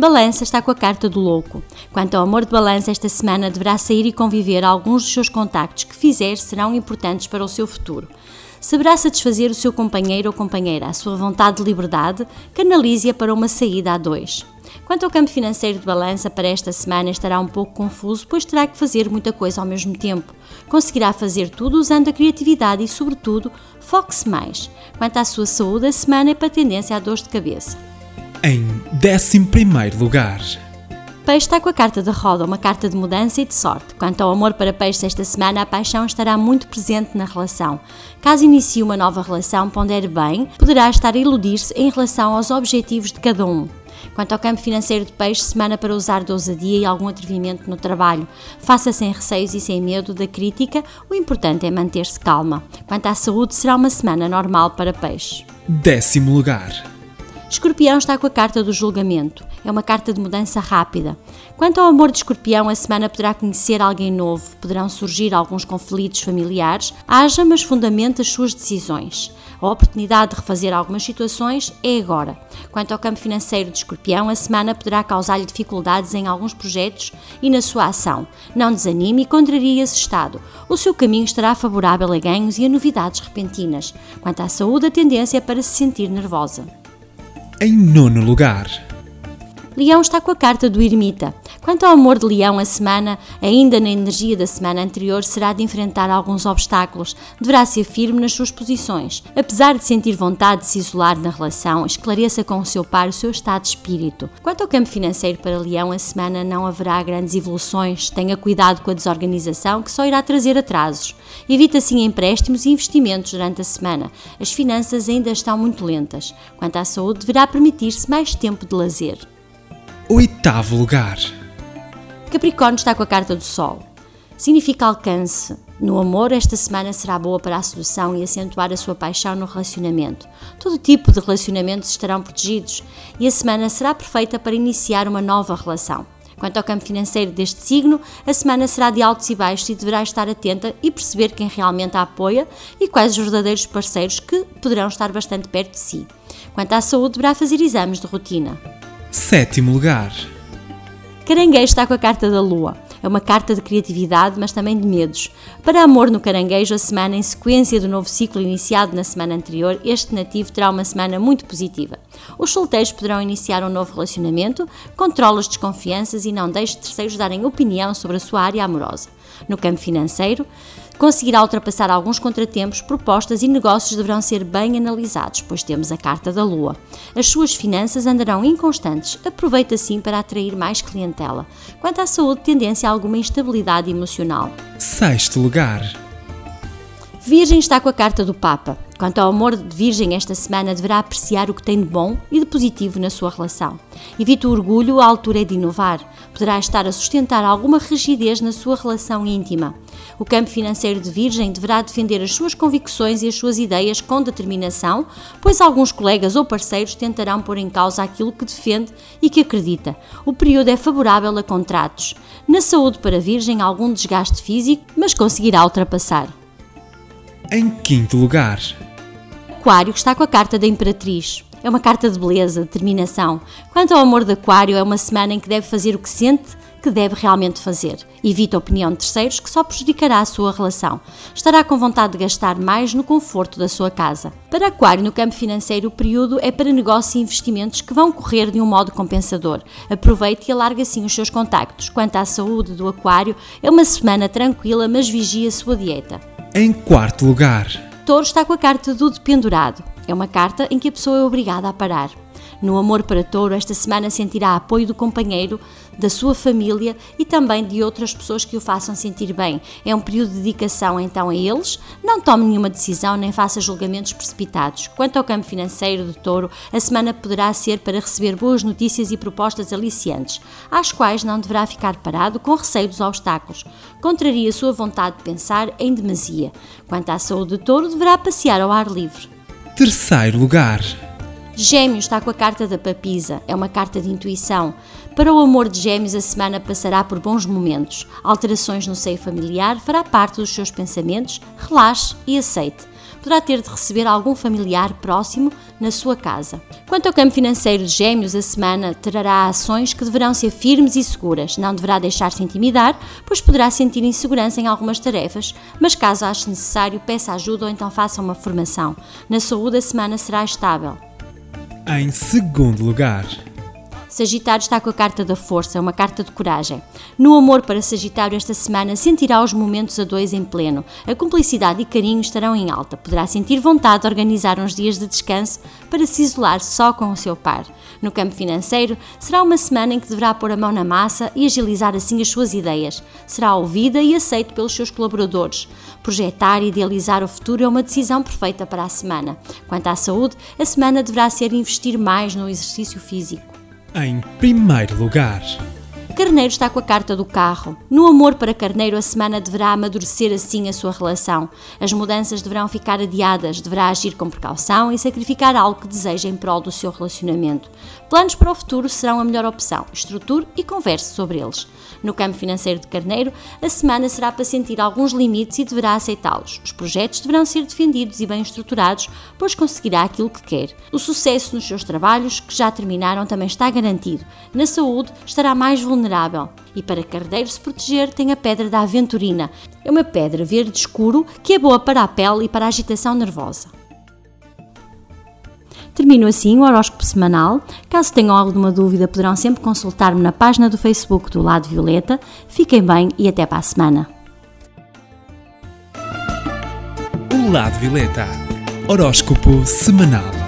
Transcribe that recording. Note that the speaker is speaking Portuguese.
Balança está com a carta do louco. Quanto ao amor de Balança, esta semana deverá sair e conviver. Alguns dos seus contactos que fizer serão importantes para o seu futuro. Saberá satisfazer o seu companheiro ou companheira. A sua vontade de liberdade, canalize-a para uma saída a dois. Quanto ao campo financeiro de balança, para esta semana estará um pouco confuso, pois terá que fazer muita coisa ao mesmo tempo. Conseguirá fazer tudo usando a criatividade e, sobretudo, foque-se mais. Quanto à sua saúde, a semana é para tendência a dores de cabeça. Em 11 lugar. Peixe está com a carta da roda, uma carta de mudança e de sorte. Quanto ao amor para peixe esta semana, a paixão estará muito presente na relação. Caso inicie uma nova relação, pondere bem, poderá estar a iludir-se em relação aos objetivos de cada um. Quanto ao campo financeiro de peixe, semana para usar de ousadia e algum atrevimento no trabalho. Faça sem receios e sem medo da crítica, o importante é manter-se calma. Quanto à saúde, será uma semana normal para peixe. Décimo lugar. Escorpião está com a carta do julgamento. É uma carta de mudança rápida. Quanto ao amor de Escorpião, a semana poderá conhecer alguém novo, poderão surgir alguns conflitos familiares. Haja, mas fundamente as suas decisões. A oportunidade de refazer algumas situações é agora. Quanto ao campo financeiro de Escorpião, a semana poderá causar-lhe dificuldades em alguns projetos e na sua ação. Não desanime e contrarie esse estado. O seu caminho estará favorável a ganhos e a novidades repentinas. Quanto à saúde, a tendência é para se sentir nervosa. Em nono lugar. Leão está com a carta do ermita. Quanto ao amor de Leão, a semana, ainda na energia da semana anterior, será de enfrentar alguns obstáculos. Deverá ser firme nas suas posições. Apesar de sentir vontade de se isolar na relação, esclareça com o seu par o seu estado de espírito. Quanto ao campo financeiro para Leão, a semana não haverá grandes evoluções. Tenha cuidado com a desorganização, que só irá trazer atrasos. Evite assim empréstimos e investimentos durante a semana. As finanças ainda estão muito lentas. Quanto à saúde, deverá permitir-se mais tempo de lazer. Oitavo lugar. Capricórnio está com a carta do Sol. Significa alcance. No amor, esta semana será boa para a sedução e acentuar a sua paixão no relacionamento. Todo tipo de relacionamentos estarão protegidos e a semana será perfeita para iniciar uma nova relação. Quanto ao campo financeiro deste signo, a semana será de altos e baixos e deverá estar atenta e perceber quem realmente a apoia e quais os verdadeiros parceiros que poderão estar bastante perto de si. Quanto à saúde, deverá fazer exames de rotina. Sétimo lugar. Caranguejo está com a carta da lua. É uma carta de criatividade, mas também de medos. Para amor no caranguejo, a semana em sequência do novo ciclo iniciado na semana anterior, este nativo terá uma semana muito positiva. Os solteiros poderão iniciar um novo relacionamento, controla as desconfianças e não deixe terceiros darem opinião sobre a sua área amorosa. No campo financeiro, conseguirá ultrapassar alguns contratempos, propostas e negócios deverão ser bem analisados, pois temos a carta da Lua. As suas finanças andarão inconstantes, aproveita assim para atrair mais clientela. Quanto à saúde, tendência a alguma instabilidade emocional. Sexto lugar. Virgem está com a carta do Papa. Quanto ao amor de Virgem, esta semana deverá apreciar o que tem de bom e de positivo na sua relação. Evite o orgulho, a altura é de inovar. Poderá estar a sustentar alguma rigidez na sua relação íntima. O campo financeiro de Virgem deverá defender as suas convicções e as suas ideias com determinação, pois alguns colegas ou parceiros tentarão pôr em causa aquilo que defende e que acredita. O período é favorável a contratos. Na saúde para Virgem, algum desgaste físico, mas conseguirá ultrapassar. Em quinto lugar. Aquário está com a carta da Imperatriz. É uma carta de beleza, determinação. Quanto ao amor de Aquário, é uma semana em que deve fazer o que sente que deve realmente fazer. Evita a opinião de terceiros que só prejudicará a sua relação. Estará com vontade de gastar mais no conforto da sua casa. Para Aquário, no campo financeiro, o período é para negócios e investimentos que vão correr de um modo compensador. Aproveite e alargue assim os seus contactos. Quanto à saúde do Aquário, é uma semana tranquila, mas vigie a sua dieta. Em quarto lugar. Touro está com a carta do dependurado. É uma carta em que a pessoa é obrigada a parar. No amor para touro, esta semana sentirá apoio do companheiro, da sua família e também de outras pessoas que o façam sentir bem. É um período de dedicação então a eles. Não tome nenhuma decisão nem faça julgamentos precipitados. Quanto ao campo financeiro do touro, a semana poderá ser para receber boas notícias e propostas aliciantes, às quais não deverá ficar parado com receio dos obstáculos. Contraria a sua vontade de pensar em demasia. Quanto à saúde do touro, deverá passear ao ar livre. Terceiro lugar. Gêmeos está com a carta da papisa, é uma carta de intuição. Para o amor de Gêmeos, a semana passará por bons momentos. Alterações no seio familiar fará parte dos seus pensamentos, relaxe e aceite. Poderá ter de receber algum familiar próximo na sua casa. Quanto ao campo financeiro de Gêmeos, a semana trará ações que deverão ser firmes e seguras. Não deverá deixar-se intimidar, pois poderá sentir insegurança em algumas tarefas, mas caso ache necessário, peça ajuda ou então faça uma formação. Na saúde, a semana será estável. Em segundo lugar. Sagitário está com a carta da força, uma carta de coragem. No amor para Sagitário, esta semana sentirá os momentos a dois em pleno. A cumplicidade e carinho estarão em alta. Poderá sentir vontade de organizar uns dias de descanso para se isolar só com o seu par. No campo financeiro, será uma semana em que deverá pôr a mão na massa e agilizar assim as suas ideias. Será ouvida e aceita pelos seus colaboradores. Projetar e idealizar o futuro é uma decisão perfeita para a semana. Quanto à saúde, a semana deverá ser investir mais no exercício físico. Em primeiro lugar. Carneiro está com a carta do carro. No amor para Carneiro, a semana deverá amadurecer assim a sua relação. As mudanças deverão ficar adiadas, deverá agir com precaução e sacrificar algo que deseja em prol do seu relacionamento. Planos para o futuro serão a melhor opção. Estruture e converse sobre eles. No campo financeiro de Carneiro, a semana será para sentir alguns limites e deverá aceitá-los. Os projetos deverão ser defendidos e bem estruturados, pois conseguirá aquilo que quer. O sucesso nos seus trabalhos, que já terminaram, também está garantido. Na saúde, estará mais vulnerável e para Carneiro se proteger tem a pedra da aventurina. É uma pedra verde escuro que é boa para a pele e para a agitação nervosa. Termino assim o horóscopo semanal. Caso tenham alguma dúvida, poderão sempre consultar-me na página do Facebook do Lado Violeta. Fiquem bem e até para a semana. O Lado Violeta. Horóscopo semanal.